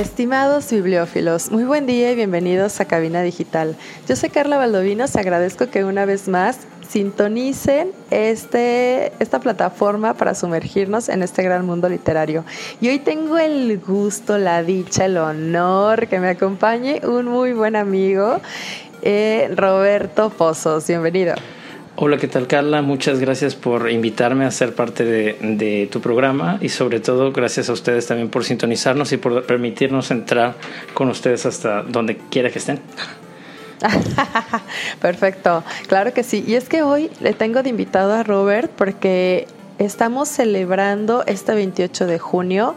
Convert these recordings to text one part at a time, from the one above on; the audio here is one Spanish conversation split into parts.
Estimados bibliófilos, muy buen día y bienvenidos a Cabina Digital. Yo soy Carla Valdovinos, agradezco que una vez más sintonicen este, esta plataforma para sumergirnos en este gran mundo literario. Y hoy tengo el gusto, la dicha, el honor que me acompañe un muy buen amigo, eh, Roberto Pozos. Bienvenido. Hola, ¿qué tal Carla? Muchas gracias por invitarme a ser parte de, tu programa y sobre todo gracias a ustedes también por sintonizarnos y por permitirnos entrar con ustedes hasta donde quiera que estén. Perfecto, claro que sí. Y es que hoy le tengo de invitado a Robert porque estamos celebrando este 28 de junio,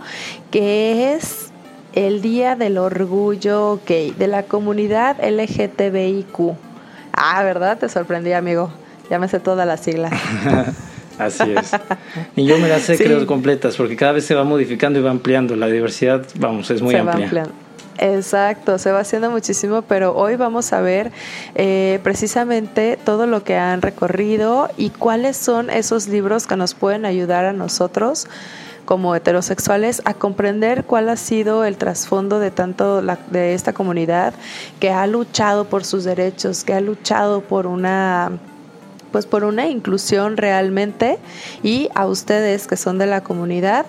que es el Día del Orgullo Gay, de la comunidad LGTBIQ. Ah, ¿verdad? Te sorprendí, amigo. Sé todas las siglas. Así es. Y yo me las sé, creo, completas, porque cada vez se va modificando y va ampliando. La diversidad, vamos, es muy amplia. Exacto, se va haciendo muchísimo, pero hoy vamos a ver eh, precisamente todo lo que han recorrido y cuáles son esos libros que nos pueden ayudar a nosotros como heterosexuales a comprender cuál ha sido el trasfondo de tanto de esta comunidad que ha luchado por sus derechos, que ha luchado por una pues por una inclusión realmente y a ustedes que son de la comunidad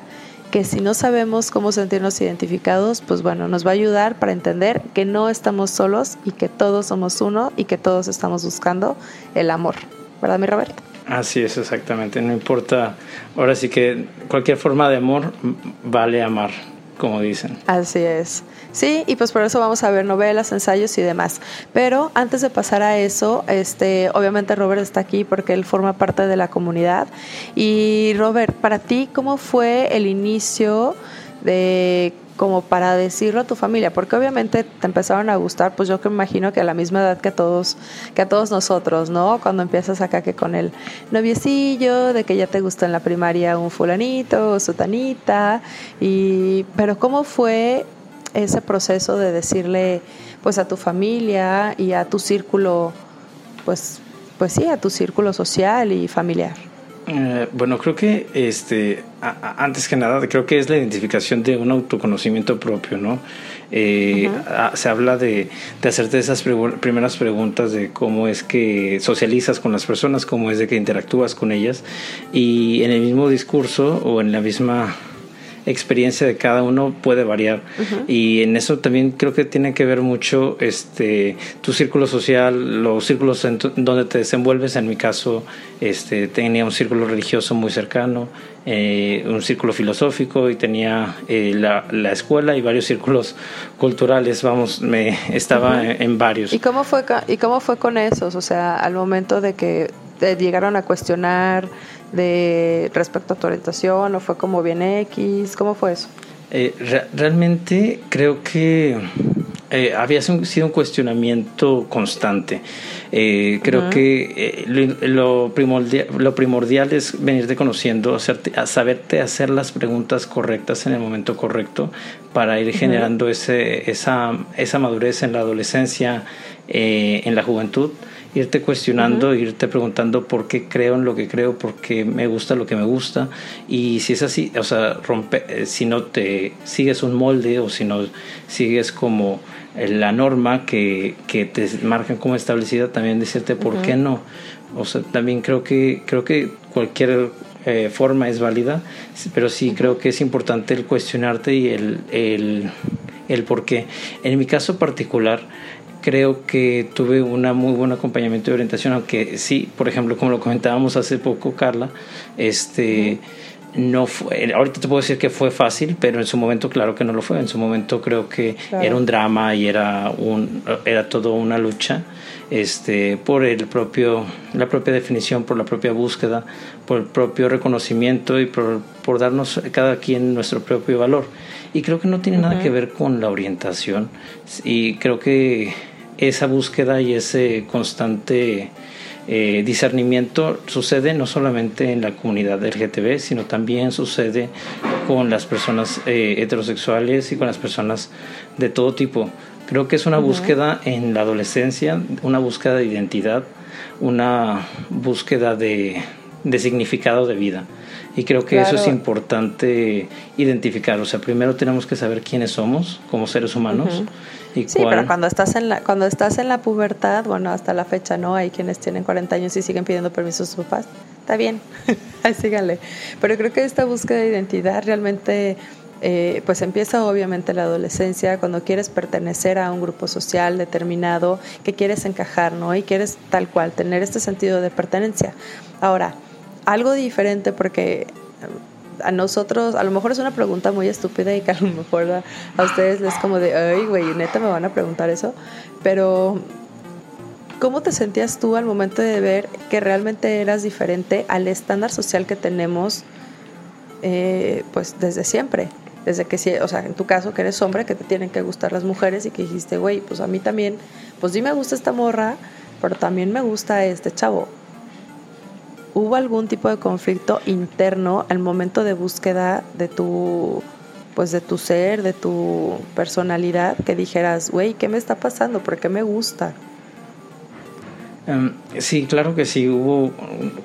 que si no sabemos cómo sentirnos identificados, pues bueno, nos va a ayudar para entender que no estamos solos y que todos somos uno y que todos estamos buscando el amor. ¿Verdad, mi Roberto? Así es, exactamente. No importa, ahora sí que cualquier forma de amor vale amar, como dicen. Así es. Sí, y pues por eso vamos a ver novelas, ensayos y demás. Pero antes de pasar a eso, este, obviamente Robert está aquí porque él forma parte de la comunidad. Y Robert, para ti, ¿cómo fue el inicio de como para decirlo a tu familia, porque obviamente te empezaron a gustar, pues yo que imagino que a la misma edad que a todos, que a todos nosotros, ¿no? Cuando empiezas acá que con el noviecillo, de que ya te gustó en la primaria un fulanito o sutanita, y pero cómo fue ese proceso de decirle pues a tu familia y a tu círculo, pues, pues sí, a tu círculo social y familiar? Eh, bueno, creo que este, antes que nada, creo que es la identificación de un autoconocimiento propio, ¿no? Eh, se habla de, de hacerte esas primeras preguntas de cómo es que socializas con las personas, cómo es de que interactúas con ellas, y en el mismo discurso o en la misma experiencia de cada uno puede variar. Y en eso también creo que tiene que ver mucho este tu círculo social los círculos en donde te desenvuelves. En mi caso este tenía un círculo religioso muy cercano eh, un círculo filosófico y tenía eh, la, la, escuela y varios círculos culturales. Vamos me estaba en, varios. Y cómo fue y cómo fue con esos o sea al momento de que te llegaron a cuestionar de respecto a tu orientación o fue como bien X? ¿Cómo fue eso? Eh, realmente creo que eh, había sido un cuestionamiento constante. Eh, creo que lo, primordial, lo primordial es venirte conociendo, hacerte, a saberte hacer las preguntas correctas en el momento correcto para ir generando ese, esa, esa madurez en la adolescencia, en la juventud irte cuestionando, irte preguntando por qué creo en lo que creo, por qué me gusta lo que me gusta. Y si es así, o sea, rompe, eh, si no te sigues un molde o si no sigues como eh, la norma que, que te marcan como establecida, también decirte por qué no. O sea, también creo que, creo que cualquier eh, forma es válida, pero sí creo que es importante el cuestionarte y el, el, el por qué. En mi caso particular, creo que tuve un muy buen acompañamiento de orientación, aunque sí, por ejemplo, como lo comentábamos hace poco, Carla, este, no fue, ahorita te puedo decir que fue fácil, pero en su momento claro que no lo fue. En su momento creo que era un drama y era un era todo una lucha este por el propio la propia definición, por la propia búsqueda, por el propio reconocimiento y por, por darnos cada quien nuestro propio valor. Y creo que no tiene nada que ver con la orientación y creo que esa búsqueda y ese constante eh, discernimiento sucede no solamente en la comunidad LGTB, sino también sucede con las personas eh, heterosexuales y con las personas de todo tipo. Creo que es una búsqueda en la adolescencia, una búsqueda de identidad, una búsqueda de, de significado de vida. Y creo que eso es importante identificar. O sea, primero tenemos que saber quiénes somos como seres humanos. y sí, pero cuando estás, en la, cuando estás en la pubertad, bueno, hasta la fecha no, hay quienes tienen 40 años y siguen pidiendo permiso a sus papás. Está bien, ahí síganle. Pero creo que esta búsqueda de identidad realmente... Eh, pues empieza obviamente la adolescencia cuando quieres pertenecer a un grupo social determinado, que quieres encajar, ¿no? Y quieres tal cual, tener este sentido de pertenencia. Ahora, algo diferente porque a nosotros, a lo mejor es una pregunta muy estúpida y que a lo mejor a, ustedes les como de, ay, güey, neta me van a preguntar eso, pero ¿cómo te sentías tú al momento de ver que realmente eras diferente al estándar social que tenemos, eh, pues desde siempre? Desde que, o sea, en tu caso que eres hombre, que te tienen que gustar las mujeres y que dijiste, güey, pues a mí también, pues sí me gusta esta morra, pero también me gusta este chavo ¿Hubo algún tipo de conflicto interno al momento de búsqueda de tu pues de tu ser, de tu personalidad, que dijeras, güey, ¿qué me está pasando? ¿Por qué me gusta? Em, sí, claro que sí, hubo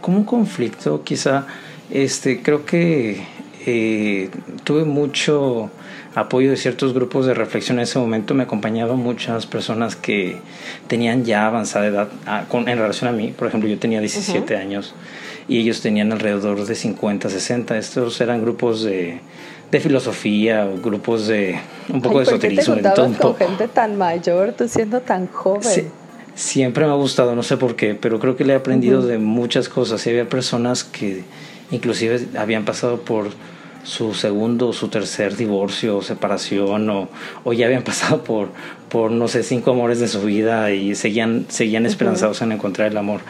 como un conflicto, quizá, este, creo que eh, tuve mucho apoyo de ciertos grupos de reflexión en ese momento, me acompañaban muchas personas que tenían ya avanzada edad ah, con, en relación a mí, por ejemplo, yo tenía 17 años y ellos tenían alrededor de 50, 60. Estos eran grupos de, de filosofía, grupos de un poco de esoterismo. ¿por qué te con gente tan mayor, tú siendo tan joven? siempre me ha gustado, no sé por qué, pero creo que le he aprendido de muchas cosas. Y había personas que inclusive habían pasado por su segundo su tercer divorcio separación o, o, ya habían pasado por, por, no sé, cinco amores de su vida y seguían, seguían esperanzados en encontrar el amor.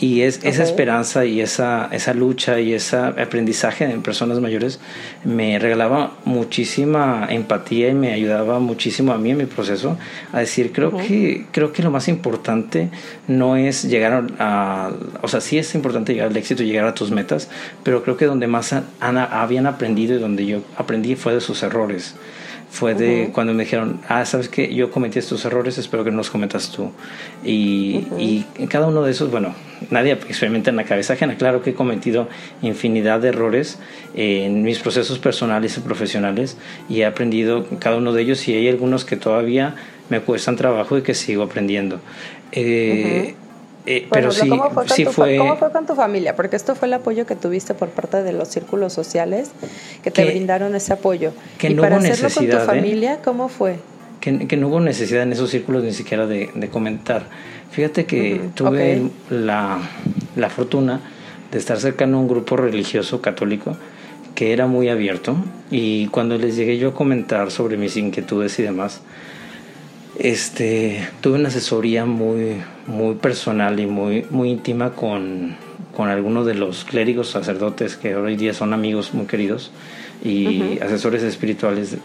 Y es, esa esperanza y esa, esa lucha y ese aprendizaje en personas mayores me regalaba muchísima empatía y me ayudaba muchísimo a mí en mi proceso a decir, creo, que, creo que lo más importante no es llegar a, o sea, sí es importante llegar al éxito y llegar a tus metas, pero creo que donde más habían aprendido y donde yo aprendí fue de sus errores fue de cuando me dijeron, ah, sabes que yo cometí estos errores, espero que no los cometas tú. Y, y en cada uno de esos, bueno, nadie experimenta en la cabeza ajena. Claro que he cometido infinidad de errores en mis procesos personales y profesionales y he aprendido cada uno de ellos y hay algunos que todavía me cuestan trabajo y que sigo aprendiendo. Eh, eh, pero sí, ¿cómo fue, sí fue... ¿Cómo fue con tu familia? Porque esto fue el apoyo que tuviste por parte de los círculos sociales que te brindaron ese apoyo. Que y no para hubo hacerlo necesidad, con tu ¿eh? familia, ¿cómo fue? Que, que, no hubo necesidad en esos círculos ni siquiera de, de comentar. Fíjate que tuve la, la fortuna de estar cercano a un grupo religioso católico que era muy abierto y cuando les llegué yo a comentar sobre mis inquietudes y demás, este, tuve una asesoría muy, muy personal y muy, muy íntima con, con algunos de los clérigos sacerdotes que hoy día son amigos muy queridos y asesores espirituales.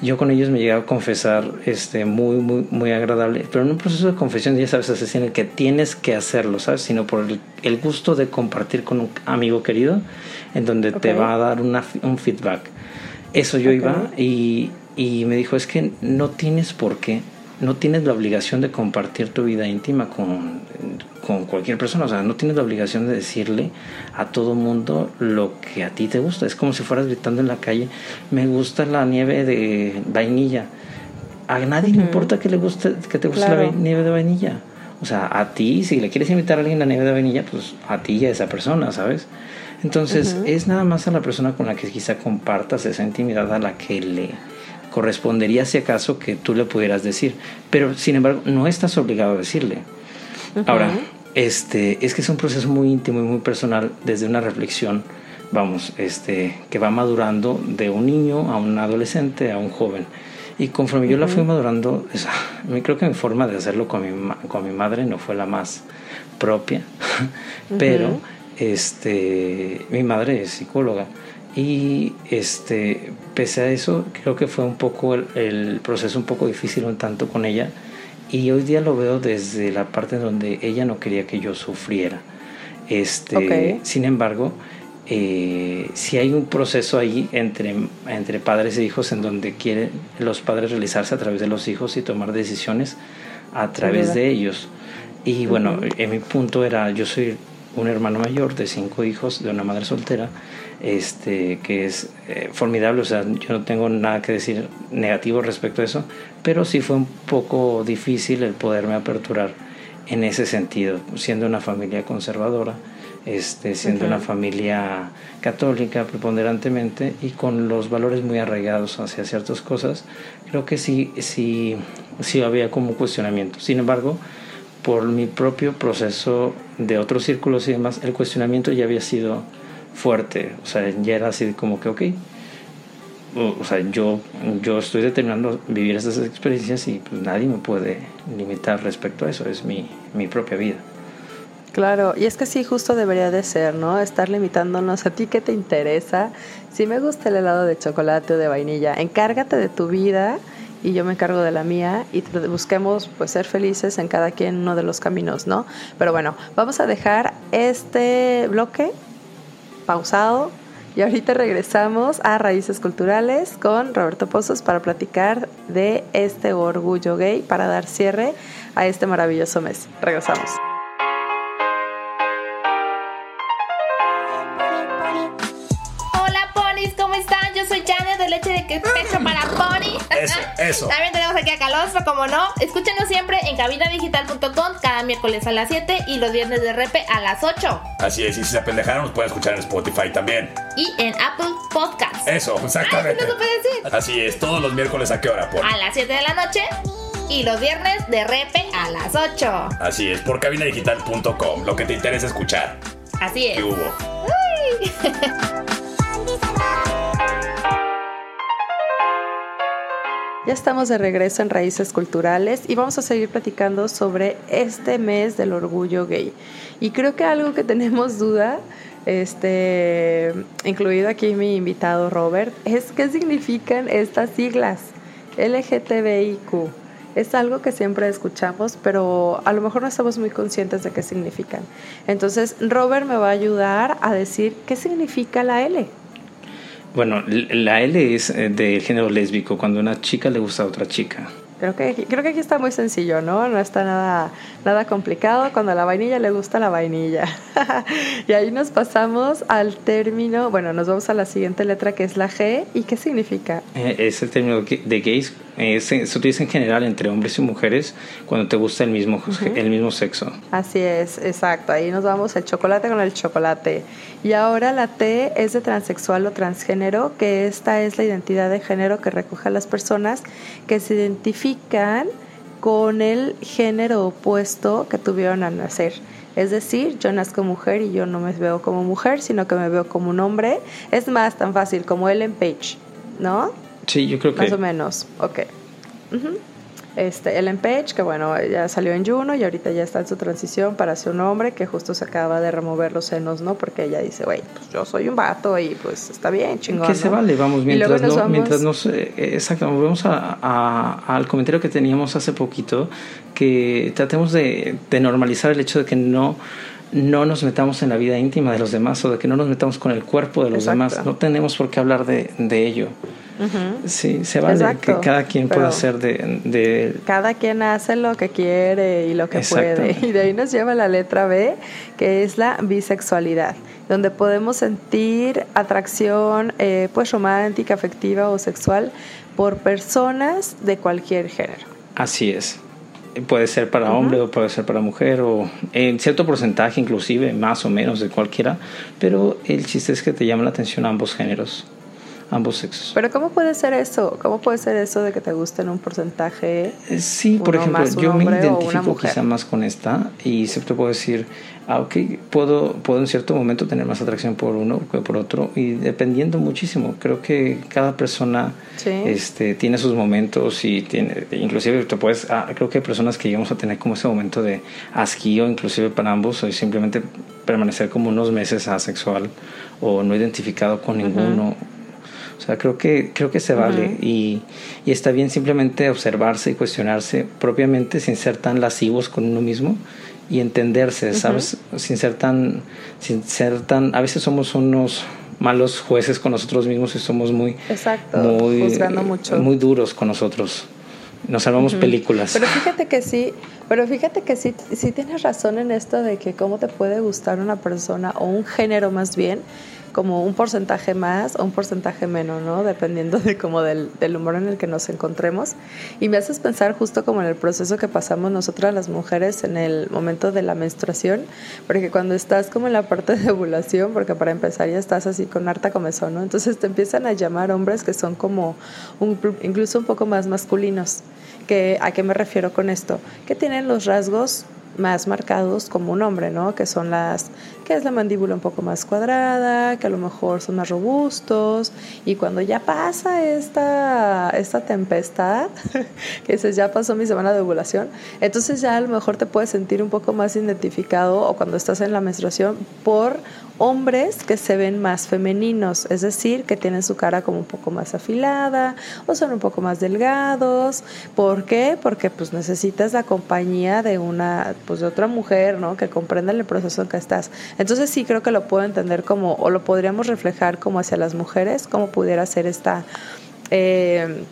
Yo con ellos me llegué a confesar este, muy, muy, muy agradable, pero en un proceso de confesión ya sabes, así en el que tienes que hacerlo, ¿sabes? Sino por el, gusto de compartir con un amigo querido, en donde te va a dar una, un feedback. Eso yo iba y, y me dijo, es que no tienes por qué no tienes la obligación de compartir tu vida íntima con, con cualquier persona. O sea, no tienes la obligación de decirle a todo mundo lo que a ti te gusta. Es como si fueras gritando en la calle, me gusta la nieve de vainilla. A nadie le importa que, le guste, que te guste la nieve de vainilla. O sea, a ti, si le quieres invitar a alguien a la nieve de vainilla, pues a ti y a esa persona, ¿sabes? Entonces, es nada más a la persona con la que quizá compartas esa intimidad a la que le correspondería si acaso que tú le pudieras decir, pero sin embargo no estás obligado a decirle. Ahora, este, es que es un proceso muy íntimo y muy personal desde una reflexión vamos, este, que va madurando de un niño a un adolescente a un joven. Y conforme yo la fui madurando, creo que mi forma de hacerlo con mi, con mi madre no fue la más propia, pero este, mi madre es psicóloga. Y este, pese a eso, creo que fue un poco el, proceso un poco difícil un tanto con ella. Y hoy día lo veo desde la parte donde ella no quería que yo sufriera. Este, Sin embargo, eh, si hay un proceso ahí entre, entre padres e hijos en donde quieren los padres realizarse a través de los hijos y tomar decisiones a través de ellos. Y bueno, en mi punto era, yo soy un hermano mayor de cinco hijos de una madre soltera, este, que es eh, formidable, o sea, yo no tengo nada que decir negativo respecto a eso, pero sí fue un poco difícil el poderme aperturar en ese sentido, siendo una familia conservadora, este, siendo una familia católica preponderantemente y con los valores muy arraigados hacia ciertas cosas, creo que sí, sí, sí había como cuestionamiento. Sin embargo, por mi propio proceso de otros círculos y demás, el cuestionamiento ya había sido fuerte, o sea, ya era así como que, ok, o, sea, yo, yo estoy determinando vivir estas experiencias y pues nadie me puede limitar respecto a eso, es mi, mi propia vida. Claro, y es que sí, justo debería de ser, ¿no? Estar limitándonos a ti que te interesa. Si me gusta el helado de chocolate o de vainilla, encárgate de tu vida y yo me encargo de la mía y busquemos pues ser felices en cada quien uno de los caminos, ¿no? Pero bueno, vamos a dejar este bloque pausado y ahorita regresamos a Raíces Culturales con Roberto Pozos para platicar de este orgullo gay para dar cierre a este maravilloso mes. Regresamos. leche de que pecho para pony. Eso, eso. También aquí a Calostro, como no. Escúchenos siempre en cabinadigital.com cada miércoles a las 7 y los viernes de repe a las 8. Así es, y si se apendejaron, nos pueden escuchar en Spotify también. Y en Apple Podcasts. Eso, exactamente. Ay, puede decir. Así es, todos los miércoles a qué hora, por. A las 7 de la noche. Y los viernes de repe a las 8. Así es, por cabinadigital.com, lo que te interesa escuchar. Así es. ¿Qué hubo? Ya estamos de regreso en Raíces Culturales y vamos a seguir platicando sobre este mes del orgullo gay. Y creo que algo que tenemos duda, este, incluido aquí mi invitado Robert, es qué significan estas siglas LGTBIQ. Es algo que siempre escuchamos, pero a lo mejor no estamos muy conscientes de qué significan. Entonces, Robert me va a ayudar a decir qué significa la L. Bueno, la L es eh, de género lésbico, cuando una chica le gusta a otra chica. Creo que, creo que aquí está muy sencillo, ¿no? No está nada, nada complicado. Cuando a la vainilla le gusta la vainilla. y ahí nos pasamos al término, bueno, nos vamos a la siguiente letra que es la G. ¿Y qué significa? Eh, es el término de gays. se utiliza en general entre hombres y mujeres cuando te gusta el mismo, el mismo sexo. Así es, exacto. Ahí nos vamos el chocolate con el chocolate. Y ahora la T es de transexual o transgénero, que esta es la identidad de género que recoge a las personas que se identifican con el género opuesto que tuvieron al nacer. Es decir, yo nazco mujer y yo no me veo como mujer, sino que me veo como un hombre. Es más tan fácil como Ellen Page, ¿no? Sí, yo creo que... Más o menos, ok. Este, Ellen Page, que bueno, ya salió en Juno y ahorita ya está en su transición para ser un hombre que justo se acaba de remover los senos, ¿no? Porque ella dice, güey, pues yo soy un vato y pues está bien, chingón. Que se vale, vamos, mientras no, mientras no exacto, volvemos al comentario que teníamos hace poquito, que tratemos de, normalizar el hecho de que no no nos metamos en la vida íntima de los demás o de que no nos metamos con el cuerpo de los demás. No tenemos por qué hablar de, de ello. Sí, se vale que cada quien pueda hacer de, Cada quien hace lo que quiere y lo que puede. Y de ahí nos lleva la letra B, que es la bisexualidad, donde podemos sentir atracción eh, pues romántica, afectiva o sexual por personas de cualquier género. Así es. Puede ser para hombre o puede ser para mujer o en cierto porcentaje inclusive más o menos de cualquiera, pero el chiste es que te llama la atención ambos géneros ambos sexos. Pero ¿cómo puede ser eso? ¿Cómo puede ser eso de que te gusten un porcentaje? Eh, Sí, por ejemplo, más yo me identifico quizá más con esta y siempre puedo decir, ah, ok, puedo, puedo en cierto momento tener más atracción por uno que por otro y dependiendo muchísimo. Creo que cada persona Sí. este, tiene sus momentos y tiene, inclusive te puedes, ah, creo que hay personas que llegamos a tener como ese momento de asquío, inclusive para ambos, o simplemente permanecer como unos meses asexual o no identificado con ninguno. O sea, creo que, creo que se vale y, y está bien simplemente observarse y cuestionarse propiamente sin ser tan lascivos con uno mismo y entenderse, ¿sabes? Sin ser tan, sin ser tan, a veces somos unos malos jueces con nosotros mismos y somos muy, Exacto, muy, juzgando mucho. muy duros con nosotros. Nos salvamos películas. Pero fíjate que sí, pero fíjate que sí, sí tienes razón en esto de que cómo te puede gustar una persona o un género más bien, como un porcentaje más o un porcentaje menos, ¿no? Dependiendo de como del, humor en el que nos encontremos. Y me haces pensar justo como en el proceso que pasamos nosotras las mujeres en el momento de la menstruación, porque cuando estás como en la parte de ovulación, porque para empezar ya estás así con harta comezón, ¿no? Entonces te empiezan a llamar hombres que son como incluso un poco más masculinos. Que, ¿A qué me refiero con esto? Que tienen los rasgos más marcados como un hombre, ¿no? Que son las, que es la mandíbula un poco más cuadrada, que a lo mejor son más robustos, y cuando ya pasa esta, esta tempestad, que dices, ya pasó mi semana de ovulación, entonces ya a lo mejor te puedes sentir un poco más identificado, o cuando estás en la menstruación, por hombres que se ven más femeninos, es decir, que tienen su cara como un poco más afilada o son un poco más delgados. ¿Por qué? Porque pues necesitas la compañía de una pues de otra mujer, ¿no? Que comprenda el proceso en que estás. Entonces sí creo que lo puedo entender como o lo podríamos reflejar como hacia las mujeres, como pudiera ser esta eh,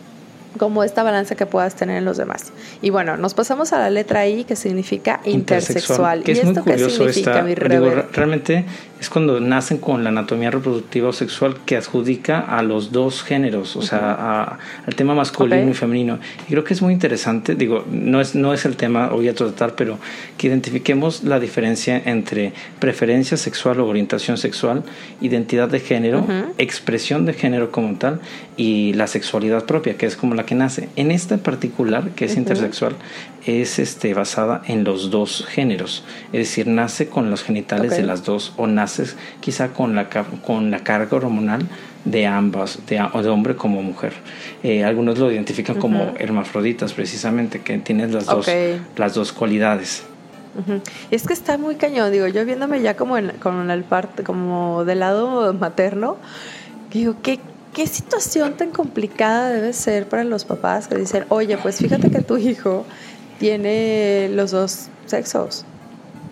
como esta balanza que puedas tener en los demás. Y bueno, nos pasamos a la letra I que significa intersexual. Que ¿Y es muy esto qué curioso significa, esta, mi digo, realmente es cuando nacen con la anatomía reproductiva o sexual que adjudica a los dos géneros, o sea, a- al tema masculino y femenino. Y creo que es muy interesante, digo, no es, no es el tema hoy a tratar, pero que identifiquemos la diferencia entre preferencia sexual o orientación sexual, identidad de género, expresión de género como tal y la sexualidad propia, que es como la que nace. En esta particular, que es intersexual, es este, basada en los dos géneros, es decir, nace con los genitales de las dos o naces quizá con la, con la carga hormonal de ambas, de, hombre como mujer. Eh, algunos lo identifican como hermafroditas precisamente, que tienes las, dos, las dos cualidades. Y es que está muy cañón, digo, yo viéndome ya como en, con el parte, como del lado materno, digo, ¿qué, qué situación tan complicada debe ser para los papás que dicen, oye, pues fíjate que tu hijo tiene los dos sexos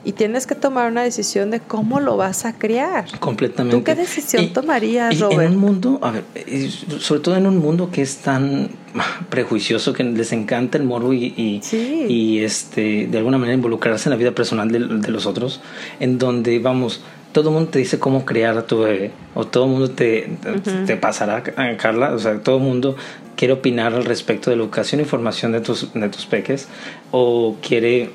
y tienes que tomar una decisión de cómo lo vas a criar. Completamente. ¿Tú qué decisión tomarías, y Robert? En un mundo, a ver, y sobre todo en un mundo que es tan prejuicioso, que les encanta el morbo y, y, Sí. y, este, de alguna manera involucrarse en la vida personal de, de los otros, en donde, vamos, todo el mundo te dice cómo criar a tu bebé, o todo el mundo te, te pasará, a Carla, o sea, todo el mundo quiere opinar al respecto de la educación y formación de tus, de tus peques, o quiere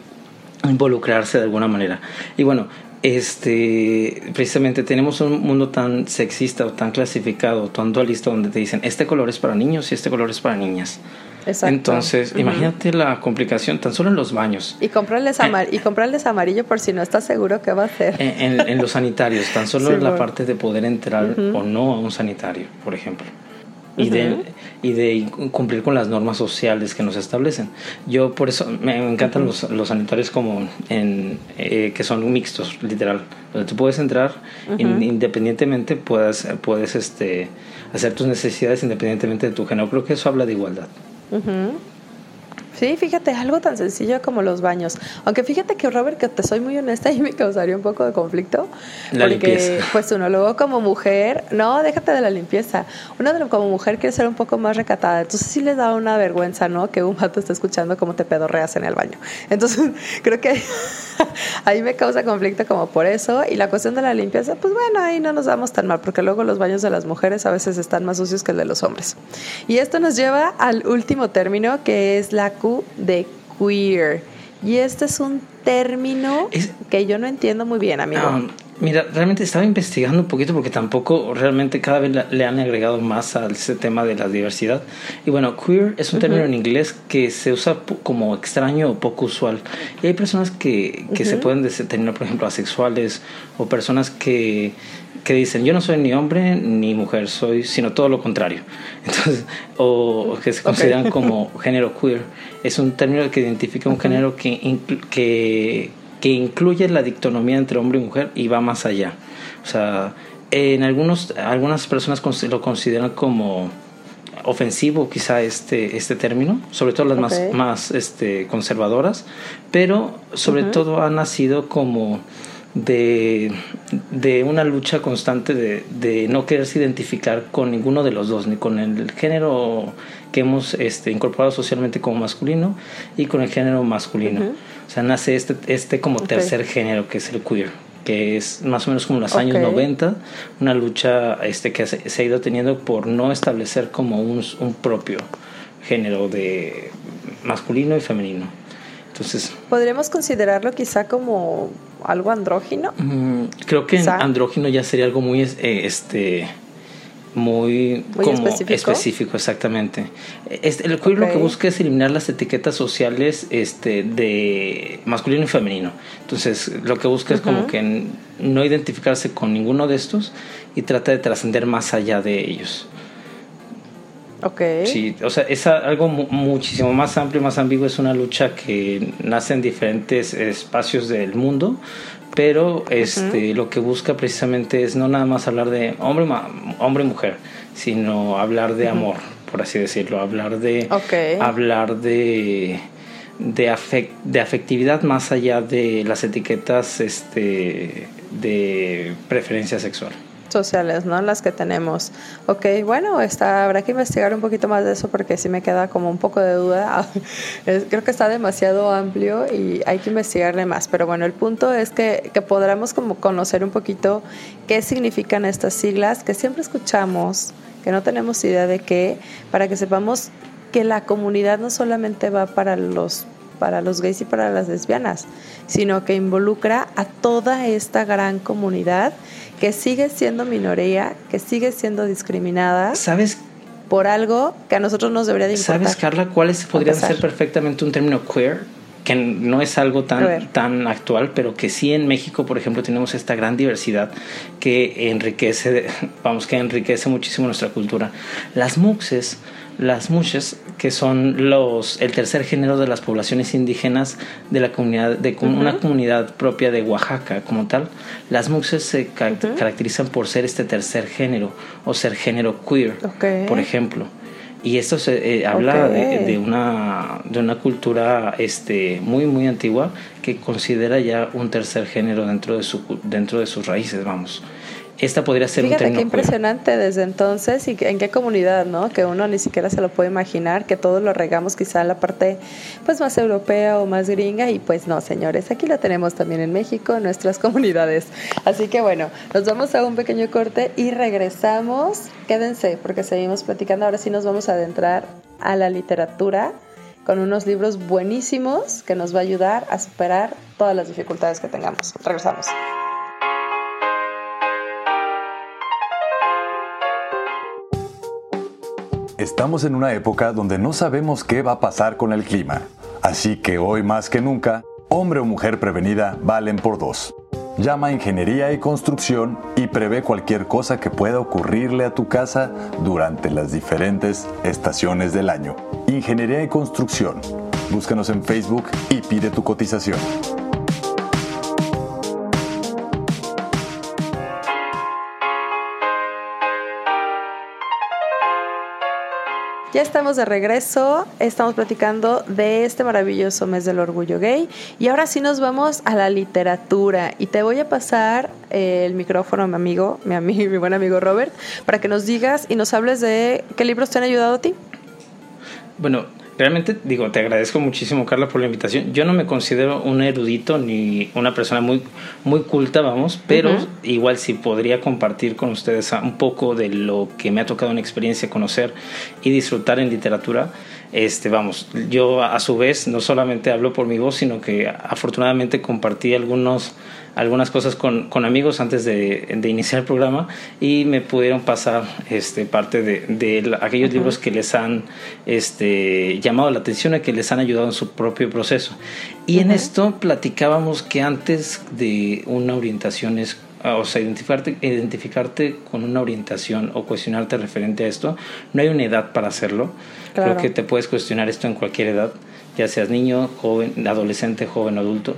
involucrarse de alguna manera. Y bueno, este, precisamente tenemos un mundo tan sexista o tan clasificado, tan dualista, donde te dicen, este color es para niños y este color es para niñas. Exacto. Entonces, imagínate la complicación tan solo en los baños. Y comprarles, amar y comprarles amarillo por si no estás seguro qué va a hacer. En, en- en los sanitarios, tan solo Sí, en la parte de poder entrar o no a un sanitario, por ejemplo. Y, de, y de cumplir con las normas sociales que nos establecen. Yo por eso me encantan los, los sanitarios como en, eh, que son mixtos, literal, donde tú puedes entrar in- independientemente, puedas, puedes este, hacer tus necesidades independientemente de tu género. Creo que eso habla de igualdad. Mm-hmm. Sí, fíjate, algo tan sencillo como los baños. Aunque fíjate que, Robert, que te soy muy honesta y me causaría un poco de conflicto. La porque, limpieza. pues uno luego como mujer, no, déjate de la limpieza. Uno de- como mujer quiere ser un poco más recatada. Entonces sí les da una vergüenza, ¿no? Que un vato esté escuchando cómo te pedorreas en el baño. Entonces creo que ahí me causa conflicto como por eso. Y la cuestión de la limpieza, pues bueno, ahí no nos damos tan mal, porque luego los baños de las mujeres a veces están más sucios que el de los hombres. Y esto nos lleva al último término, que es la Q de queer. Y este es un término Es- que yo no entiendo muy bien, amigo. Um, Mira, realmente estaba investigando un poquito porque tampoco realmente cada vez le han agregado más a ese tema de la diversidad. Y bueno, queer es un término en inglés que se usa como extraño o poco usual. Y hay personas que, que se pueden determinar, por ejemplo, asexuales o personas que, que dicen yo no soy ni hombre ni mujer, soy sino todo lo contrario. Entonces, o que se consideran como género queer. Es un término que identifica un género que, que que incluye la dictonomía entre hombre y mujer y va más allá. O sea, en algunos, algunas personas lo consideran como ofensivo quizá este, este término, sobre todo las más, más este, conservadoras, pero sobre todo ha nacido como de, de una lucha constante de, de, no quererse identificar con ninguno de los dos, ni con el género que hemos este, incorporado socialmente como masculino y con el género masculino. O sea, nace este, este como tercer género que es el queer, que es más o menos como los años 90, una lucha este, que se, ha ido teniendo por no establecer como un, un propio género de masculino y femenino. Entonces, ¿Podríamos considerarlo quizá como algo andrógino? Mm, creo que andrógino ya sería algo muy eh, este muy, como específico? exactamente. Este, el queer lo que busca es eliminar las etiquetas sociales este, de masculino y femenino. Entonces, lo que busca es como que no identificarse con ninguno de estos y trata de trascender más allá de ellos. Ok. Sí, o sea, es algo muchísimo más amplio, más ambiguo. Es una lucha que nace en diferentes espacios del mundo, pero este, lo que busca precisamente es no nada más hablar de hombre, hombre mujer, sino hablar de amor, por así decirlo, hablar de hablar de de, de afectividad más allá de las etiquetas este, de preferencia sexual sociales, ¿no? Las que tenemos. Ok, bueno, está, habrá que investigar un poquito más de eso porque sí me queda como un poco de duda. Creo que está demasiado amplio y hay que investigarle más. Pero bueno, el punto es que, que podamos como conocer un poquito qué significan estas siglas que siempre escuchamos, que no tenemos idea de qué, para que sepamos que la comunidad no solamente va para los para los gays y para las lesbianas, sino que involucra a toda esta gran comunidad que sigue siendo minoría, que sigue siendo discriminada. ¿Sabes? Por algo que a nosotros nos debería de importar. ¿Sabes, Carla, cuáles podrían ser perfectamente un término queer? que no es algo tan, tan actual, pero que sí en México, por ejemplo, tenemos esta gran diversidad que enriquece, vamos, que enriquece muchísimo nuestra cultura. Las muxes las muches, que son los, el tercer género de las poblaciones indígenas de la comunidad, de una comunidad propia de Oaxaca como tal, las muxes se caracterizan por ser este tercer género o ser género queer, por ejemplo. Y esto se eh, habla de, una, de una cultura este, muy, muy antigua que considera ya un tercer género dentro de, su, dentro de sus raíces, vamos esta podría ser Fíjate qué impresionante desde entonces y en qué comunidad, ¿no? Que uno ni siquiera se lo puede imaginar, que todos lo regamos quizá en la parte pues más europea o más gringa y pues no, señores, aquí lo tenemos también en México, en nuestras comunidades. Así que bueno, nos vamos a un pequeño corte y regresamos. Quédense porque seguimos platicando, ahora sí nos vamos a adentrar a la literatura con unos libros buenísimos que nos va a ayudar a superar todas las dificultades que tengamos. Regresamos. Estamos en una época donde no sabemos qué va a pasar con el clima. Así que hoy más que nunca, hombre o mujer prevenida valen por dos. Llama a Ingeniería y Construcción y prevé cualquier cosa que pueda ocurrirle a tu casa durante las diferentes estaciones del año. Ingeniería y Construcción. Búscanos en Facebook y pide tu cotización. Ya estamos de regreso, estamos platicando de este maravilloso mes del orgullo gay y ahora sí nos vamos a la literatura y te voy a pasar el micrófono mi amigo, mi, amigo, mi buen amigo Robert, para que nos digas y nos hables de qué libros te han ayudado a ti. Bueno, realmente digo, te agradezco muchísimo, Carla, por la invitación. Yo no me considero un erudito ni una persona muy, muy culta, vamos, pero igual sí podría compartir con ustedes un poco de lo que me ha tocado en experiencia conocer y disfrutar en literatura. este, vamos, yo a su vez no solamente hablo por mi voz, sino que afortunadamente compartí algunos algunas cosas con, con amigos antes de, de, iniciar el programa y me pudieron pasar este, parte de, de aquellos libros que les han este, llamado la atención y que les han ayudado en su propio proceso. Y en esto platicábamos que antes de una orientación es o sea, identificarte, identificarte con una orientación o cuestionarte referente a esto, no hay una edad para hacerlo. Creo que te puedes cuestionar esto en cualquier edad, ya seas niño, joven, adolescente, joven, adulto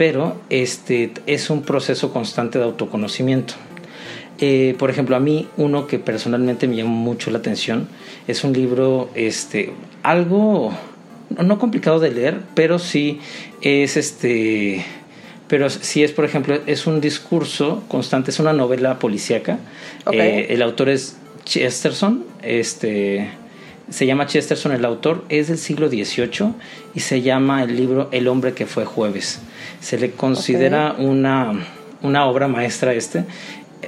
pero este es un proceso constante de autoconocimiento. Eh, por ejemplo, a mí uno que personalmente me llamó mucho la atención es un libro, este, algo no complicado de leer, pero sí es este, pero sí es, por ejemplo, es un discurso constante, es una novela policíaca. Eh, el autor es Chesterton, este, se llama Chesterton el autor, es del siglo XVIII y se llama el libro El hombre que fue jueves. Se le considera una, una obra maestra este.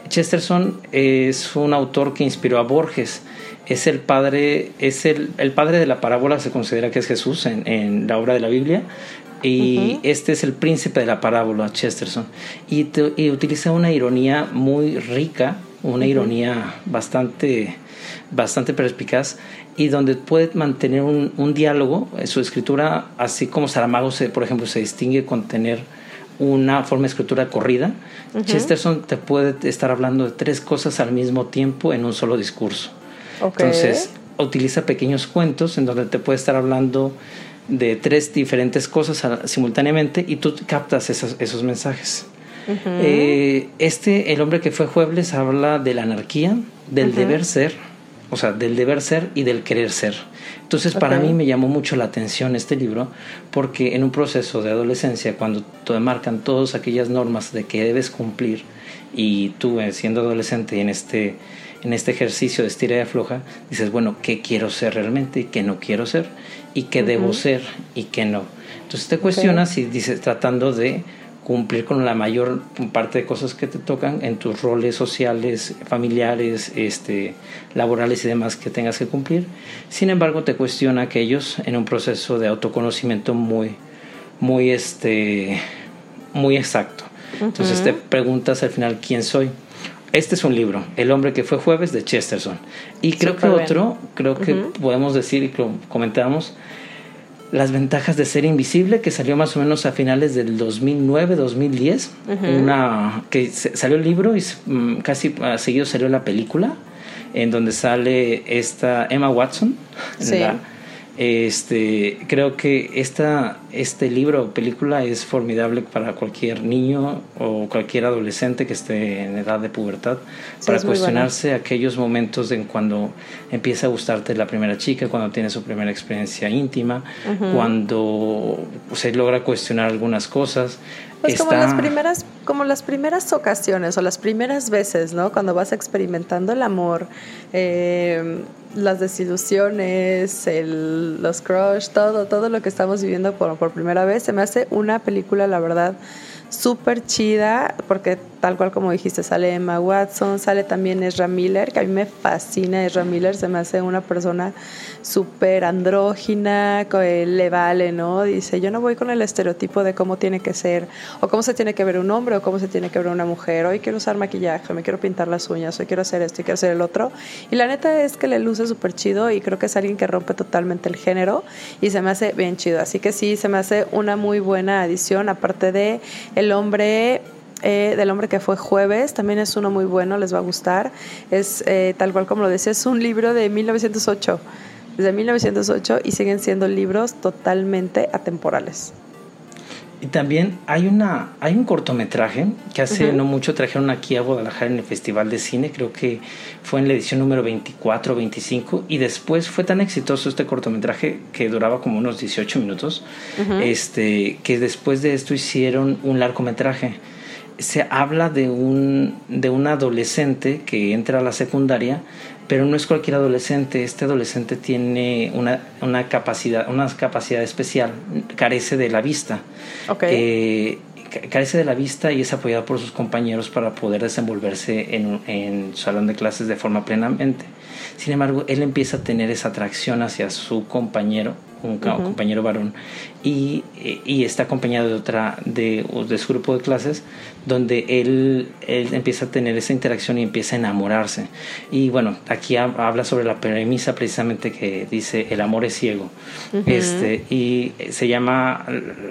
Chesterton es un autor que inspiró a Borges. Es el padre, es el, el padre de la parábola, se considera que es Jesús en, en la obra de la Biblia. Y este es el príncipe de la parábola, Chesterton. Y, y utiliza una ironía muy rica, una ironía bastante, bastante perspicaz y donde puede mantener un, un diálogo. Su escritura, así como Saramago, se, por ejemplo, se distingue con tener una forma de escritura corrida, Chesterton te puede estar hablando de tres cosas al mismo tiempo en un solo discurso. Entonces, utiliza pequeños cuentos en donde te puede estar hablando de tres diferentes cosas simultáneamente y tú captas esos, esos mensajes. Eh, este, el hombre que fue jueves, habla de la anarquía, del deber ser, o sea, del deber ser y del querer ser. Entonces, para mí me llamó mucho la atención este libro porque en un proceso de adolescencia, cuando te marcan todas aquellas normas de que debes cumplir y tú eh, siendo adolescente en este en este ejercicio de estira y afloja, dices, bueno, ¿qué quiero ser realmente y qué no quiero ser? ¿Y qué debo ser y qué no? Entonces te cuestionas y dices, tratando de cumplir con la mayor parte de cosas que te tocan en tus roles sociales, familiares, este, laborales y demás que tengas que cumplir. Sin embargo, te cuestiona aquellos en un proceso de autoconocimiento muy, muy, este, muy exacto. Entonces te preguntas al final quién soy. Este es un libro, El hombre que fue jueves de Chesterton. Y creo que otro, creo que podemos decir y comentamos, las ventajas de ser invisible, que salió más o menos a finales del 2009-2010. Una que salió el libro y mm, casi seguido salió la película, en donde sale esta Emma Watson, sí. Este, creo que esta, este libro o película es formidable para cualquier niño o cualquier adolescente que esté en edad de pubertad para cuestionarse aquellos momentos en cuando empieza a gustarte la primera chica, cuando tiene su primera experiencia íntima, cuando se logra cuestionar algunas cosas. Pues como las primeras, como las primeras ocasiones o las primeras veces, ¿no? Cuando vas experimentando el amor, eh, las desilusiones, el, los crush, todo, todo lo que estamos viviendo por, por primera vez, se me hace una película, la verdad, súper chida, porque tal cual como dijiste, sale Emma Watson, sale también Ezra Miller, que a mí me fascina Ezra Miller, se me hace una persona súper andrógina, que le vale, ¿no? Dice, yo no voy con el estereotipo de cómo tiene que ser, o cómo se tiene que ver un hombre, o cómo se tiene que ver una mujer, hoy quiero usar maquillaje, me quiero pintar las uñas, hoy quiero hacer esto y quiero hacer el otro. Y la neta es que le luce súper chido y creo que es alguien que rompe totalmente el género y se me hace bien chido. Así que sí, se me hace una muy buena adición, aparte de hombre eh, del hombre que fue jueves, también es uno muy bueno, les va a gustar. Es eh, tal cual como lo decía, es un libro de 1908, desde 1908 y siguen siendo libros totalmente atemporales. Y también hay una hay un cortometraje que hace no mucho trajeron aquí a Guadalajara en el Festival de Cine, creo que fue en la edición número 24 o 25 y después fue tan exitoso este cortometraje que duraba como unos 18 minutos, este que después de esto hicieron un largometraje. Se habla de un, de un adolescente que entra a la secundaria, pero no es cualquier adolescente. Este adolescente tiene una, una capacidad, una capacidad especial, carece de la vista. Okay. Eh, carece de la vista y es apoyado por sus compañeros para poder desenvolverse en, en su salón de clases de forma plenamente. Sin embargo, él empieza a tener esa atracción hacia su compañero un compañero varón, y, y, está acompañado de otra, de, de, su grupo de clases, donde él, él empieza a tener esa interacción y empieza a enamorarse. Y bueno, aquí habla sobre la premisa precisamente que dice el amor es ciego. este, y se llama,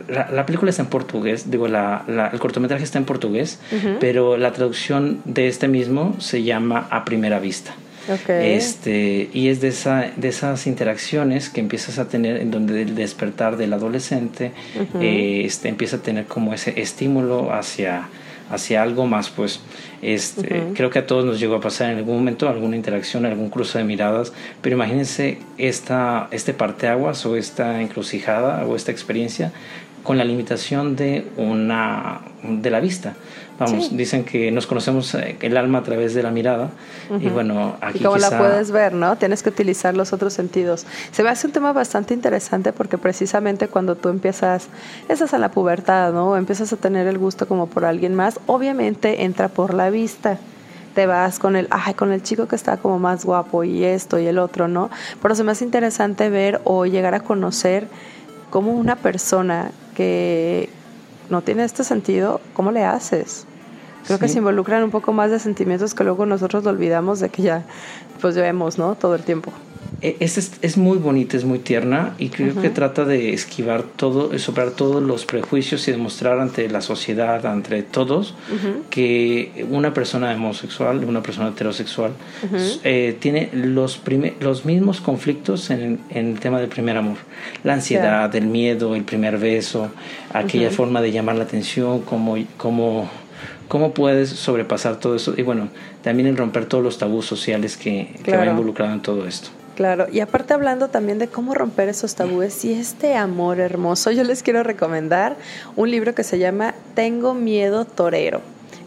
la, película está en portugués, digo, la, el cortometraje está en portugués, pero la traducción de este mismo se llama A Primera Vista. Este, y es de, esa, de esas interacciones que empiezas a tener en donde el despertar del adolescente eh, este, empieza a tener como ese estímulo hacia, hacia algo más, pues este, creo que a todos nos llegó a pasar en algún momento alguna interacción, algún cruce de miradas, pero imagínense esta, este parteaguas o esta encrucijada o esta experiencia con la limitación de, una, de la vista. Vamos, dicen que nos conocemos eh, el alma a través de la mirada y bueno, aquí y como la puedes ver, ¿no? Tienes que utilizar los otros sentidos. Se me hace un tema bastante interesante porque precisamente cuando tú empiezas, estás a la pubertad, ¿no? Empiezas a tener el gusto como por alguien más, obviamente entra por la vista te vas con el, ay, con el chico que está como más guapo y esto y el otro, ¿no? Pero se me hace interesante ver o llegar a conocer cómo una persona que no tiene este sentido, ¿cómo le haces? Creo que se involucran un poco más de sentimientos que luego nosotros lo olvidamos de que ya pues vemos, ¿no? Todo el tiempo. E, es, es, muy bonita, es muy tierna y creo que trata de esquivar todo, superar todos los prejuicios y demostrar ante la sociedad, ante todos, que una persona homosexual, una persona heterosexual, eh, tiene los, los mismos conflictos en, en, el tema del primer amor. La ansiedad, el miedo, el primer beso, aquella forma de llamar la atención, como... como ¿Cómo puedes sobrepasar todo eso? Y bueno, también el romper todos los tabús sociales que, que va involucrado en todo esto. Claro, y aparte hablando también de cómo romper esos tabúes y este amor hermoso, yo les quiero recomendar un libro que se llama Tengo miedo torero.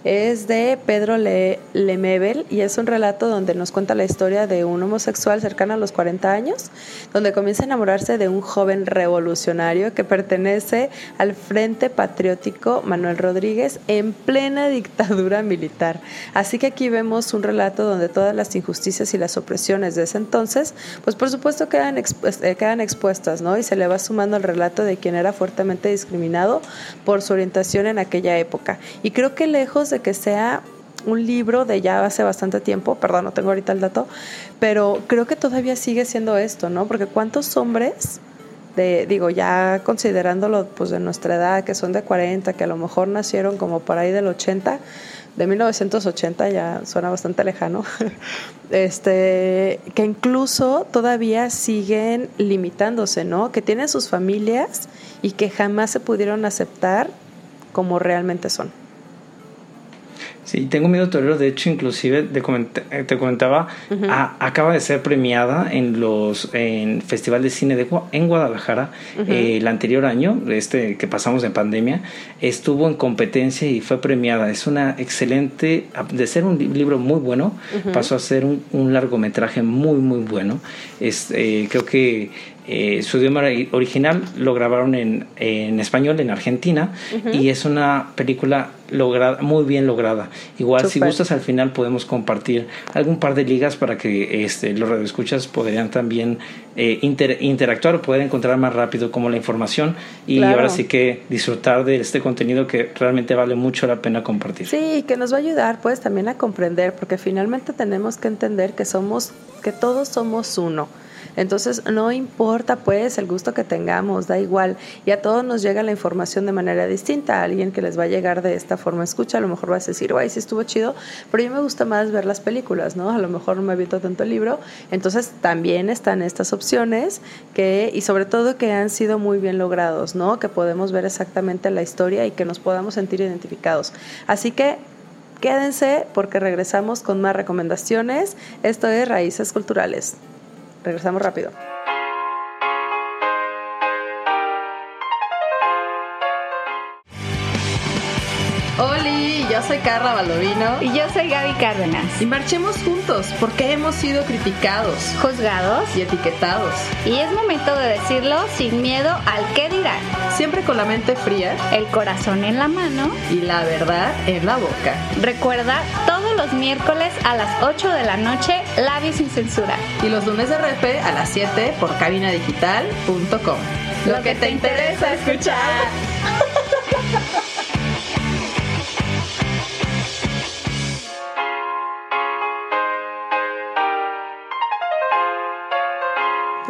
Es de Pedro Le Lemebel y es un relato donde nos cuenta la historia de un homosexual cercano a los 40 años, donde comienza a enamorarse de un joven revolucionario que pertenece al Frente Patriótico Manuel Rodríguez en plena dictadura militar. Así que aquí vemos un relato donde todas las injusticias y las opresiones de ese entonces, pues por supuesto quedan, eh, quedan expuestas, ¿no? Y se le va sumando el relato de quien era fuertemente discriminado por su orientación en aquella época. Y creo que lejos de que sea un libro de ya hace bastante tiempo, perdón, no tengo ahorita el dato, pero creo que todavía sigue siendo esto, ¿no? Porque cuántos hombres, de, digo, ya considerándolo pues de nuestra edad, que son de 40, que a lo mejor nacieron como por ahí del 80, de 1980 ya suena bastante lejano, este, que incluso todavía siguen limitándose, ¿no? Que tienen sus familias y que jamás se pudieron aceptar como realmente son. Sí, tengo miedo torero. De hecho, inclusive te, te comentaba, acaba de ser premiada en los en Festival de Cine de, en Guadalajara eh, el anterior año, este que pasamos en pandemia, estuvo en competencia y fue premiada. Es una excelente, de ser un libro muy bueno, pasó a ser un, un largometraje muy, muy bueno. Es, eh, creo que eh, su idioma original lo grabaron en, en español en Argentina y es una película lograda, muy bien lograda. Igual, si gustas, al final podemos compartir algún par de ligas para que este, los radioescuchas podrían también eh, interactuar o poder encontrar más rápido como la información y ahora sí que disfrutar de este contenido que realmente vale mucho la pena compartir. Sí, que nos va a ayudar pues también a comprender, porque finalmente tenemos que entender que somos, que todos somos uno entonces, no importa pues el gusto que tengamos, da igual. Y a todos nos llega la información de manera distinta. A alguien que les va a llegar de esta forma escucha, a lo mejor vas a decir, guay, sí estuvo chido, pero mí me gusta más ver las películas, ¿no? A lo mejor no me evito tanto el libro. Entonces, también están estas opciones que, y sobre todo que han sido muy bien logrados, ¿no? Que podemos ver exactamente la historia y que nos podamos sentir identificados. Así que quédense porque regresamos con más recomendaciones. Esto es Raíces Culturales. Regresamos rápido. Oli, yo soy Carla Baldovino. Y yo soy Gaby Cárdenas. Y marchemos juntos porque hemos sido criticados, juzgados y etiquetados. Y es momento de decirlo sin miedo al qué dirán. Siempre con la mente fría, el corazón en la mano y la verdad en la boca. Recuerda todos los miércoles a las 8 de la noche, Labios sin censura. Y los lunes de repe a las 7 por cabinadigital.com. Lo, que, te interesa escuchar.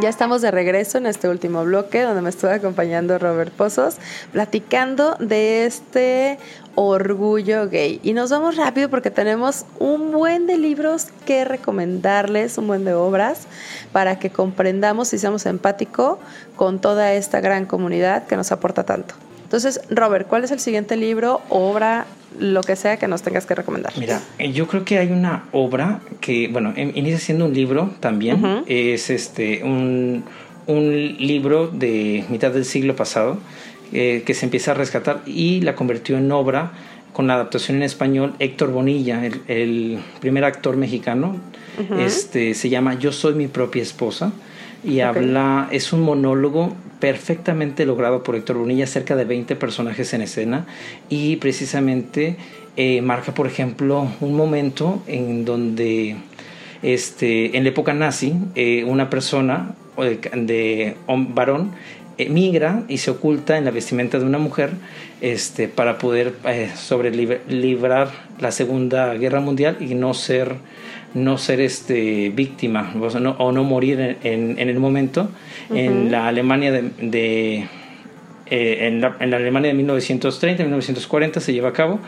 Ya estamos de regreso en este último bloque donde me estuvo acompañando Robert Pozos, platicando de este orgullo gay. Y nos vamos rápido porque tenemos un buen de libros que recomendarles, un buen de obras, para que comprendamos y seamos empáticos con toda esta gran comunidad que nos aporta tanto. Entonces, Robert, ¿cuál es el siguiente libro, obra, lo que sea que nos tengas que recomendar? Mira, eh, yo creo que hay una obra que, bueno, em, inicia siendo un libro también. Es este un, libro de mitad del siglo pasado eh, que se empieza a rescatar y la convirtió en obra con la adaptación en español Héctor Bonilla, el, primer actor mexicano. Este se llama Yo soy mi propia esposa y habla, es un monólogo perfectamente logrado por Héctor Brunilla, cerca de 20 personajes en escena y precisamente eh, marca, por ejemplo, un momento en donde este, en la época nazi eh, una persona de, de varón migra y se oculta en la vestimenta de una mujer este, para poder eh, sobrelibrar la Segunda Guerra Mundial y no ser no ser este víctima o, no, morir en, el momento. En la Alemania de, eh, en, la, Alemania de 1930 1940 se lleva a cabo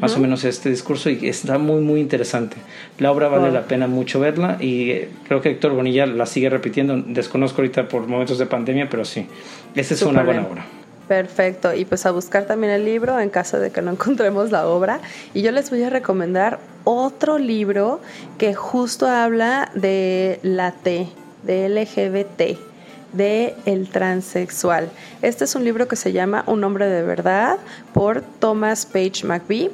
más o menos este discurso y está muy muy interesante. La obra vale la pena mucho verla y eh, creo que Héctor Bonilla la sigue repitiendo desconozco ahorita por momentos de pandemia pero sí esta es una buena obra Perfecto, y pues a buscar también el libro en caso de que no encontremos la obra. Y yo les voy a recomendar otro libro que justo habla de la T, de LGBT, de el transexual. Este es un libro que se llama Un hombre de verdad por Thomas Page McBee.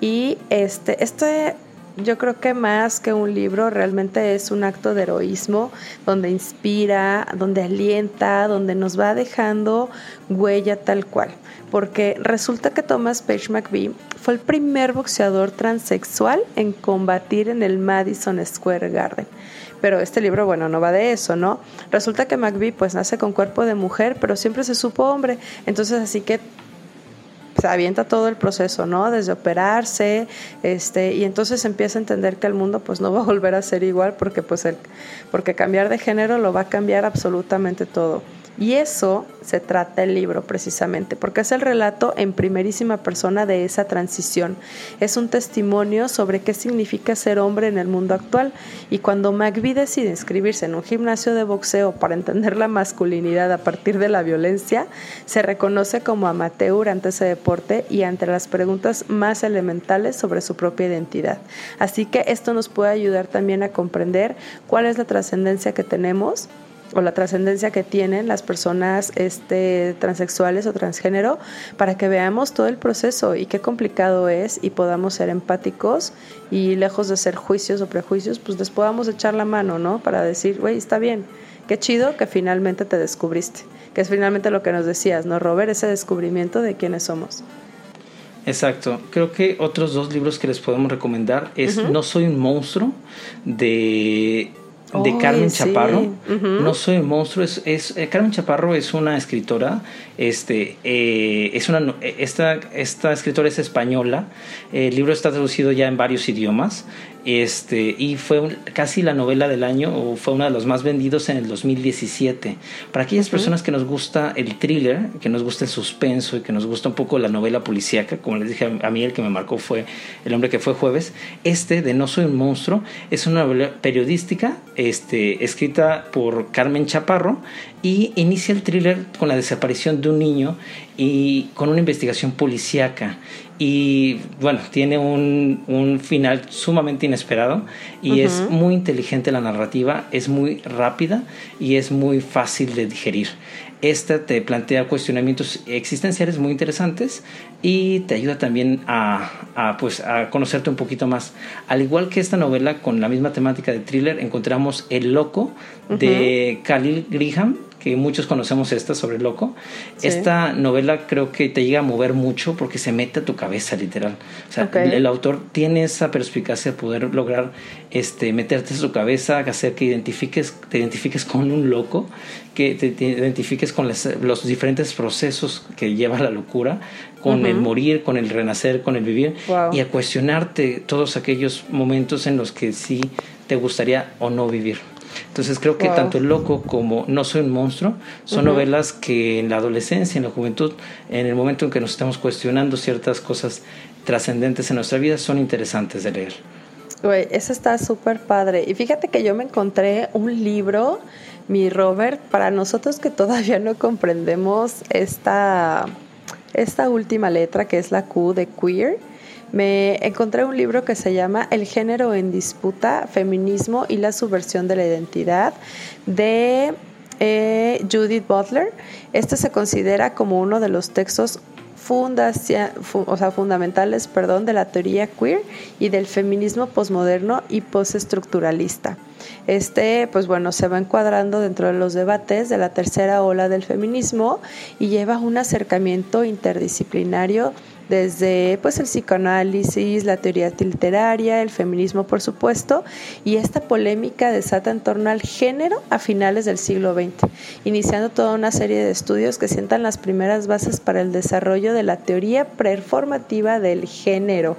Y este, este yo creo que más que un libro realmente es un acto de heroísmo donde inspira, donde alienta, donde nos va dejando huella tal cual. Porque resulta que Thomas Page McBee fue el primer boxeador transexual en combatir en el Madison Square Garden. Pero este libro, bueno, no va de eso, ¿no? Resulta que McBee pues nace con cuerpo de mujer, pero siempre se supo hombre. Entonces así que se avienta todo el proceso, ¿no? Desde operarse, este, y entonces empieza a entender que el mundo pues no va a volver a ser igual porque pues el, porque cambiar de género lo va a cambiar absolutamente todo. Y eso se trata el libro precisamente, porque es el relato en primerísima persona de esa transición. Es un testimonio sobre qué significa ser hombre en el mundo actual. Y cuando McVie decide inscribirse en un gimnasio de boxeo para entender la masculinidad a partir de la violencia, se reconoce como amateur ante ese deporte y ante las preguntas más elementales sobre su propia identidad. Así que esto nos puede ayudar también a comprender cuál es la trascendencia que tenemos o la trascendencia que tienen las personas este, transexuales o transgénero para que veamos todo el proceso y qué complicado es y podamos ser empáticos y lejos de ser juicios o prejuicios, pues les podamos echar la mano, ¿no? Para decir, güey, está bien, qué chido que finalmente te descubriste, que es finalmente lo que nos decías, ¿no, Robert? Ese descubrimiento de quiénes somos. Exacto. Creo que otros dos libros que les podemos recomendar es No soy un monstruo de de Carmen Chaparro. No soy monstruo. Es, es eh, Carmen Chaparro es una escritora. Este, eh, es una, esta, esta escritora es española. El libro está traducido ya en varios idiomas. Este, y fue casi la novela del año, o fue uno de los más vendidos en el 2017. Para aquellas personas que nos gusta el thriller, que nos gusta el suspenso y que nos gusta un poco la novela policíaca, como les dije a mí, el que me marcó fue El hombre que fue jueves. Este, de No soy un monstruo, es una novela periodística este, escrita por Carmen Chaparro y inicia el thriller con la desaparición de un niño y con una investigación policíaca y bueno, tiene un, un final sumamente inesperado y es muy inteligente la narrativa, es muy rápida y es muy fácil de digerir. Esta te plantea cuestionamientos existenciales muy interesantes y te ayuda también a, a, pues, a conocerte un poquito más. Al igual que esta novela con la misma temática de thriller, encontramos El Loco de Khalil Griham, que muchos conocemos esta sobre el loco. Esta novela creo que te llega a mover mucho porque se mete a tu cabeza literal. O sea, el, autor tiene esa perspicacia de poder lograr este, meterte en su cabeza, hacer que identifiques, te identifiques con un loco, que te, identifiques con los diferentes procesos que lleva la locura, con el morir, con el renacer, con el vivir, y a cuestionarte todos aquellos momentos en los que sí te gustaría o no vivir. Entonces creo que tanto El Loco como No Soy un Monstruo son novelas que en la adolescencia, en la juventud, en el momento en que nos estamos cuestionando ciertas cosas trascendentes en nuestra vida, son interesantes de leer. Güey, eso está súper padre. Y fíjate que yo me encontré un libro, mi Robert, para nosotros que todavía no comprendemos esta, esta última letra que es la Q de queer me encontré un libro que se llama El género en disputa, feminismo y la subversión de la identidad de eh, Judith Butler. Este se considera como uno de los textos fundamentales perdón, de la teoría queer y del feminismo posmoderno y postestructuralista. Este, pues bueno, se va encuadrando dentro de los debates de la tercera ola del feminismo y lleva un acercamiento interdisciplinario desde pues el psicoanálisis, la teoría literaria, el feminismo por supuesto, y esta polémica desata en torno al género a finales del siglo XX, iniciando toda una serie de estudios que sientan las primeras bases para el desarrollo de la teoría performativa del género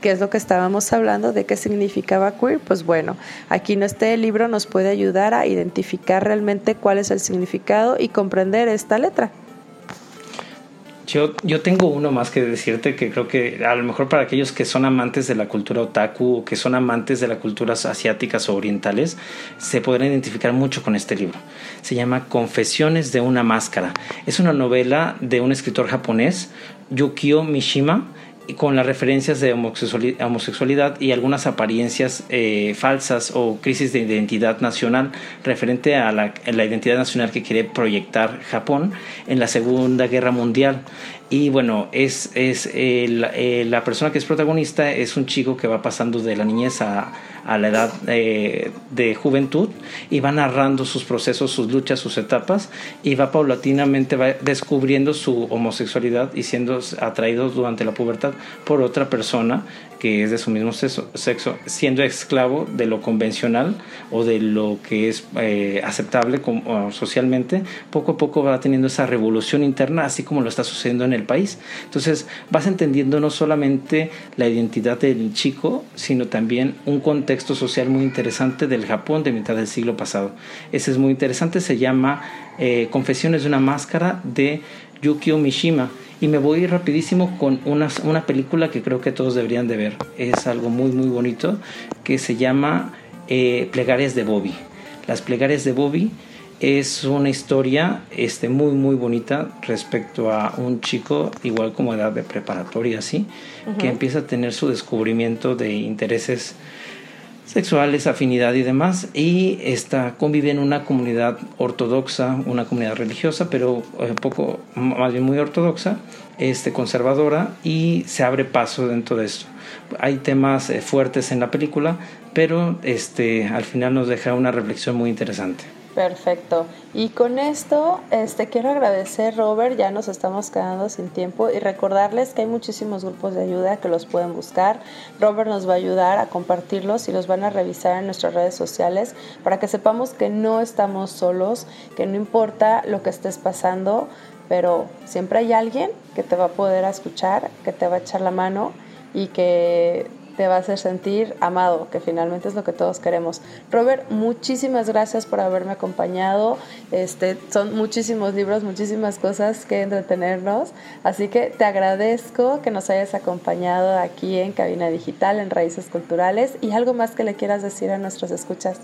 que es lo que estábamos hablando de qué significaba queer, pues bueno, aquí en este libro nos puede ayudar a identificar realmente cuál es el significado y comprender esta letra. Yo, yo tengo uno más que decirte que creo que a lo mejor para aquellos que son amantes de la cultura otaku o que son amantes de las culturas asiáticas o orientales, se podrán identificar mucho con este libro. Se llama Confesiones de una máscara. Es una novela de un escritor japonés, Yukio Mishima, con las referencias de homosexualidad y algunas apariencias eh, falsas o crisis de identidad nacional referente a la, la, identidad nacional que quiere proyectar Japón en la Segunda Guerra Mundial. Y bueno, es, es eh, la persona que es protagonista es un chico que va pasando de la niñez a, a la edad eh, de juventud y va narrando sus procesos, sus luchas, sus etapas y va paulatinamente va descubriendo su homosexualidad y siendo atraído durante la pubertad por otra persona que es de su mismo sexo, siendo esclavo de lo convencional o de lo que es eh, aceptable como, socialmente, poco a poco va teniendo esa revolución interna, así como lo está sucediendo en el país. Entonces vas entendiendo no solamente la identidad del chico, sino también un contexto social muy interesante del Japón de mitad del siglo pasado. Ese es muy interesante, se llama eh, Confesiones de una máscara de Yukio Mishima y me voy rapidísimo con una, una película que creo que todos deberían de ver. Es algo muy, muy bonito que se llama eh, Plegarias de Bobby. Las Plegarias de Bobby es una historia este, muy, muy bonita respecto a un chico, igual como edad de preparatoria, así, que empieza a tener su descubrimiento de intereses sexuales, afinidad y demás, y está, convive en una comunidad ortodoxa, una comunidad religiosa, pero un eh, poco, más bien muy ortodoxa, este, conservadora, y se abre paso dentro de esto. Hay temas eh, fuertes en la película, pero este, al final nos deja una reflexión muy interesante. Perfecto. Y con esto, este, quiero agradecer, Robert, ya nos estamos quedando sin tiempo y recordarles que hay muchísimos grupos de ayuda que los pueden buscar. Robert nos va a ayudar a compartirlos y los van a revisar en nuestras redes sociales para que sepamos que no estamos solos, que no importa lo que estés pasando, pero siempre hay alguien que te va a poder escuchar, que te va a echar la mano y que te va a hacer sentir amado, que finalmente es lo que todos queremos. Robert, muchísimas gracias por haberme acompañado. Este, son muchísimos libros, muchísimas cosas que entretenernos, así que te agradezco que nos hayas acompañado aquí en Cabina Digital, en Raíces Culturales, y algo más que le quieras decir a nuestros escuchas.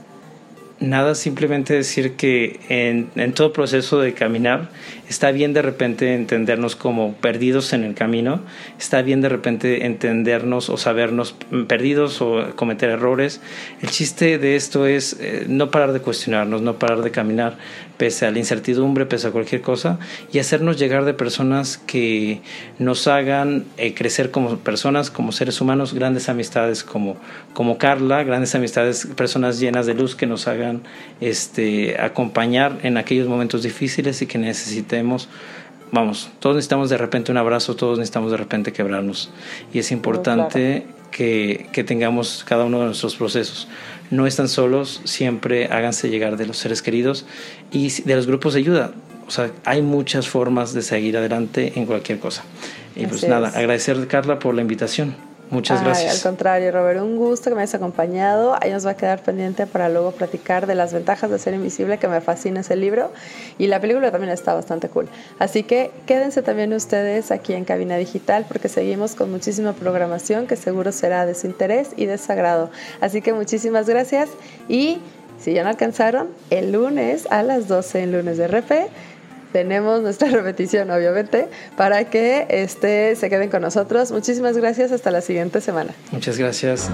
Nada, simplemente decir que en, todo proceso de caminar está bien de repente entendernos como perdidos en el camino, está bien de repente entendernos o sabernos perdidos o cometer errores. El chiste de esto es eh, no parar de cuestionarnos, no parar de caminar pese a la incertidumbre, pese a cualquier cosa, y hacernos llegar de personas que nos hagan eh, crecer como personas, como seres humanos, grandes amistades como, como Carla, grandes amistades, personas llenas de luz que nos hagan este, acompañar en aquellos momentos difíciles y que necesitemos vamos, todos necesitamos de repente un abrazo, todos necesitamos de repente quebrarnos. Y es importante que, que, tengamos cada uno de nuestros procesos. No están solos, siempre háganse llegar de los seres queridos y de los grupos de ayuda. O sea, hay muchas formas de seguir adelante en cualquier cosa. Y pues nada, agradecer Carla por la invitación. Muchas gracias. Al contrario, Robert, un gusto que me hayas acompañado. Ahí nos va a quedar pendiente para luego platicar de las ventajas de ser invisible, que me fascina ese libro. Y la película también está bastante cool. Así que quédense también ustedes aquí en Cabina Digital, porque seguimos con muchísima programación que seguro será de su interés y de sagrado. Así que muchísimas gracias. Y si ya no alcanzaron, el lunes a las 12 en lunes de RP tenemos nuestra repetición, obviamente, para que este, se queden con nosotros. Muchísimas gracias. Hasta la siguiente semana. Muchas gracias.